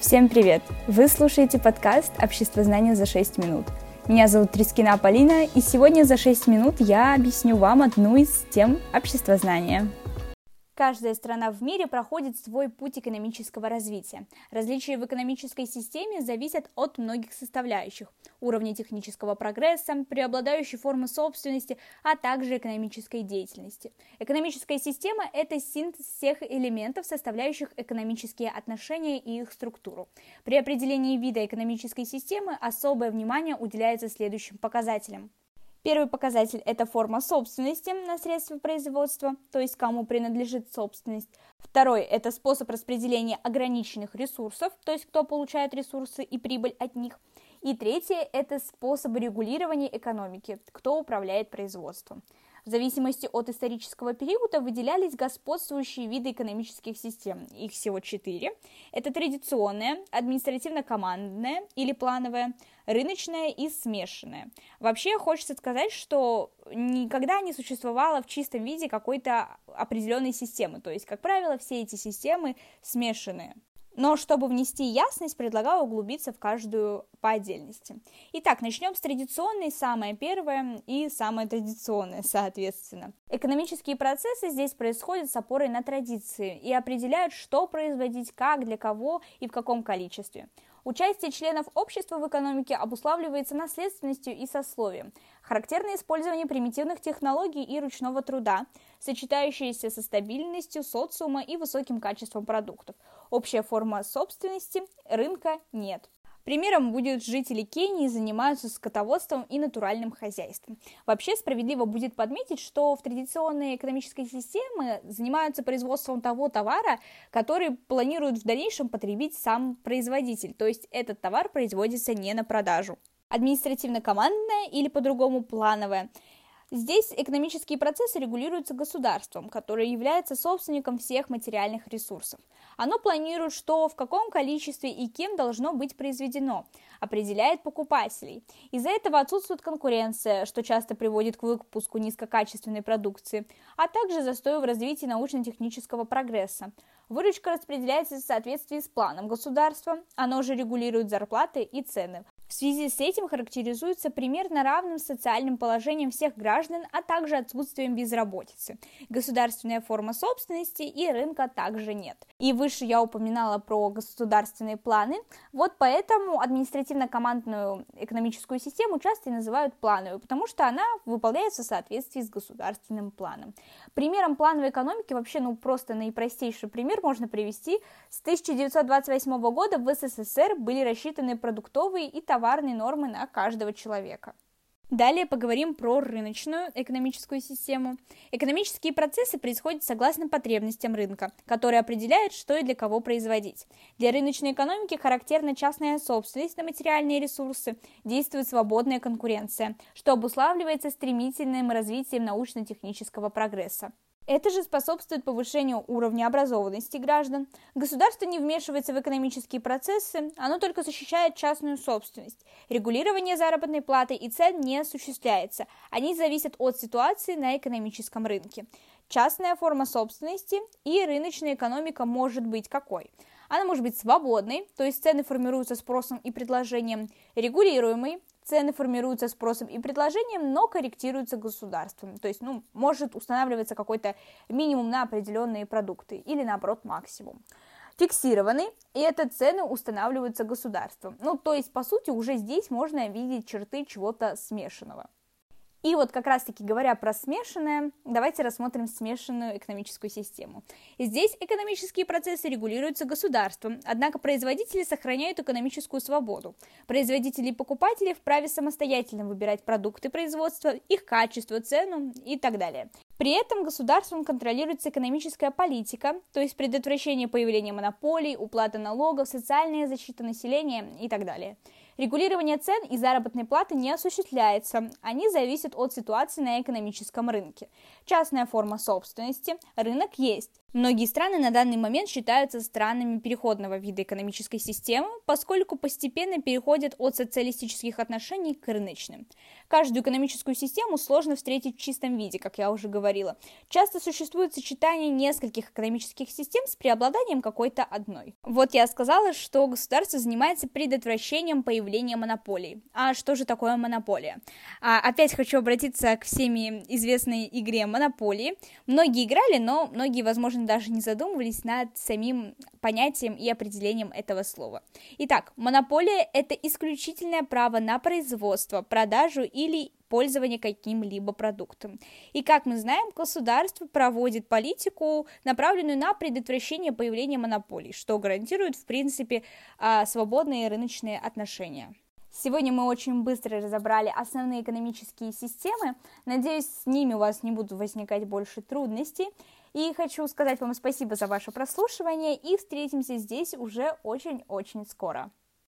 Всем привет! Вы слушаете подкаст «Общество знания за 6 минут». Меня зовут Трискина Полина, и сегодня за 6 минут я объясню вам одну из тем общества знания. Каждая страна в мире проходит свой путь экономического развития. Различия в экономической системе зависят от многих составляющих – уровня технического прогресса, преобладающей формы собственности, а также экономической деятельности. Экономическая система – это синтез всех элементов, составляющих экономические отношения и их структуру. При определении вида экономической системы особое внимание уделяется следующим показателям. Первый показатель – это форма собственности на средства производства, то есть кому принадлежит собственность. Второй – это способ распределения ограниченных ресурсов, то есть кто получает ресурсы и прибыль от них. И третье – это способ регулирования экономики, кто управляет производством. В зависимости от исторического периода выделялись господствующие виды экономических систем. Их всего четыре. Это традиционная, административно-командная или плановая, рыночная и смешанная. Вообще хочется сказать, что никогда не существовало в чистом виде какой-то определенной системы. То есть, как правило, все эти системы смешанные. Но чтобы внести ясность, предлагаю углубиться в каждую по отдельности. Итак, начнем с традиционной, самое первое и самое традиционное, соответственно. Экономические процессы здесь происходят с опорой на традиции и определяют, что производить, как, для кого и в каком количестве. Участие членов общества в экономике обуславливается наследственностью и сословием. Характерно использование примитивных технологий и ручного труда, сочетающиеся со стабильностью социума и высоким качеством продуктов. Общая форма собственности рынка нет. Примером будет жители Кении занимаются скотоводством и натуральным хозяйством. Вообще справедливо будет подметить, что в традиционной экономической системе занимаются производством того товара, который планирует в дальнейшем потребить сам производитель, то есть этот товар производится не на продажу. Административно-командная или по-другому плановая Здесь экономические процессы регулируются государством, которое является собственником всех материальных ресурсов. Оно планирует, что в каком количестве и кем должно быть произведено, определяет покупателей. Из-за этого отсутствует конкуренция, что часто приводит к выпуску низкокачественной продукции, а также застою в развитии научно-технического прогресса. Выручка распределяется в соответствии с планом государства, оно же регулирует зарплаты и цены, в связи с этим характеризуется примерно равным социальным положением всех граждан, а также отсутствием безработицы. Государственная форма собственности и рынка также нет. И выше я упоминала про государственные планы. Вот поэтому административно-командную экономическую систему часто называют плановой, потому что она выполняется в соответствии с государственным планом. Примером плановой экономики вообще, ну просто наипростейший пример можно привести. С 1928 года в СССР были рассчитаны продуктовые и товарные нормы на каждого человека. Далее поговорим про рыночную экономическую систему. Экономические процессы происходят согласно потребностям рынка, который определяет, что и для кого производить. Для рыночной экономики характерна частная собственность на материальные ресурсы, действует свободная конкуренция, что обуславливается стремительным развитием научно-технического прогресса. Это же способствует повышению уровня образованности граждан. Государство не вмешивается в экономические процессы, оно только защищает частную собственность. Регулирование заработной платы и цен не осуществляется, они зависят от ситуации на экономическом рынке. Частная форма собственности и рыночная экономика может быть какой? Она может быть свободной, то есть цены формируются спросом и предложением, регулируемой, Цены формируются спросом и предложением, но корректируются государством. То есть, ну, может устанавливаться какой-то минимум на определенные продукты или, наоборот, максимум фиксированы, и это цены устанавливаются государством. Ну, то есть, по сути, уже здесь можно видеть черты чего-то смешанного. И вот как раз-таки говоря про смешанное, давайте рассмотрим смешанную экономическую систему. Здесь экономические процессы регулируются государством, однако производители сохраняют экономическую свободу. Производители и покупатели вправе самостоятельно выбирать продукты производства, их качество, цену и так далее. При этом государством контролируется экономическая политика, то есть предотвращение появления монополий, уплата налогов, социальная защита населения и так далее. Регулирование цен и заработной платы не осуществляется, они зависят от ситуации на экономическом рынке. Частная форма собственности, рынок есть, Многие страны на данный момент считаются странами переходного вида экономической системы, поскольку постепенно переходят от социалистических отношений к рыночным. Каждую экономическую систему сложно встретить в чистом виде, как я уже говорила. Часто существует сочетание нескольких экономических систем с преобладанием какой-то одной. Вот я сказала, что государство занимается предотвращением появления монополий. А что же такое монополия? А, опять хочу обратиться к всеми известной игре монополии. Многие играли, но многие, возможно, возможно, даже не задумывались над самим понятием и определением этого слова. Итак, монополия – это исключительное право на производство, продажу или пользование каким-либо продуктом. И как мы знаем, государство проводит политику, направленную на предотвращение появления монополий, что гарантирует, в принципе, а, свободные рыночные отношения. Сегодня мы очень быстро разобрали основные экономические системы. Надеюсь, с ними у вас не будут возникать больше трудностей. И хочу сказать вам спасибо за ваше прослушивание и встретимся здесь уже очень-очень скоро.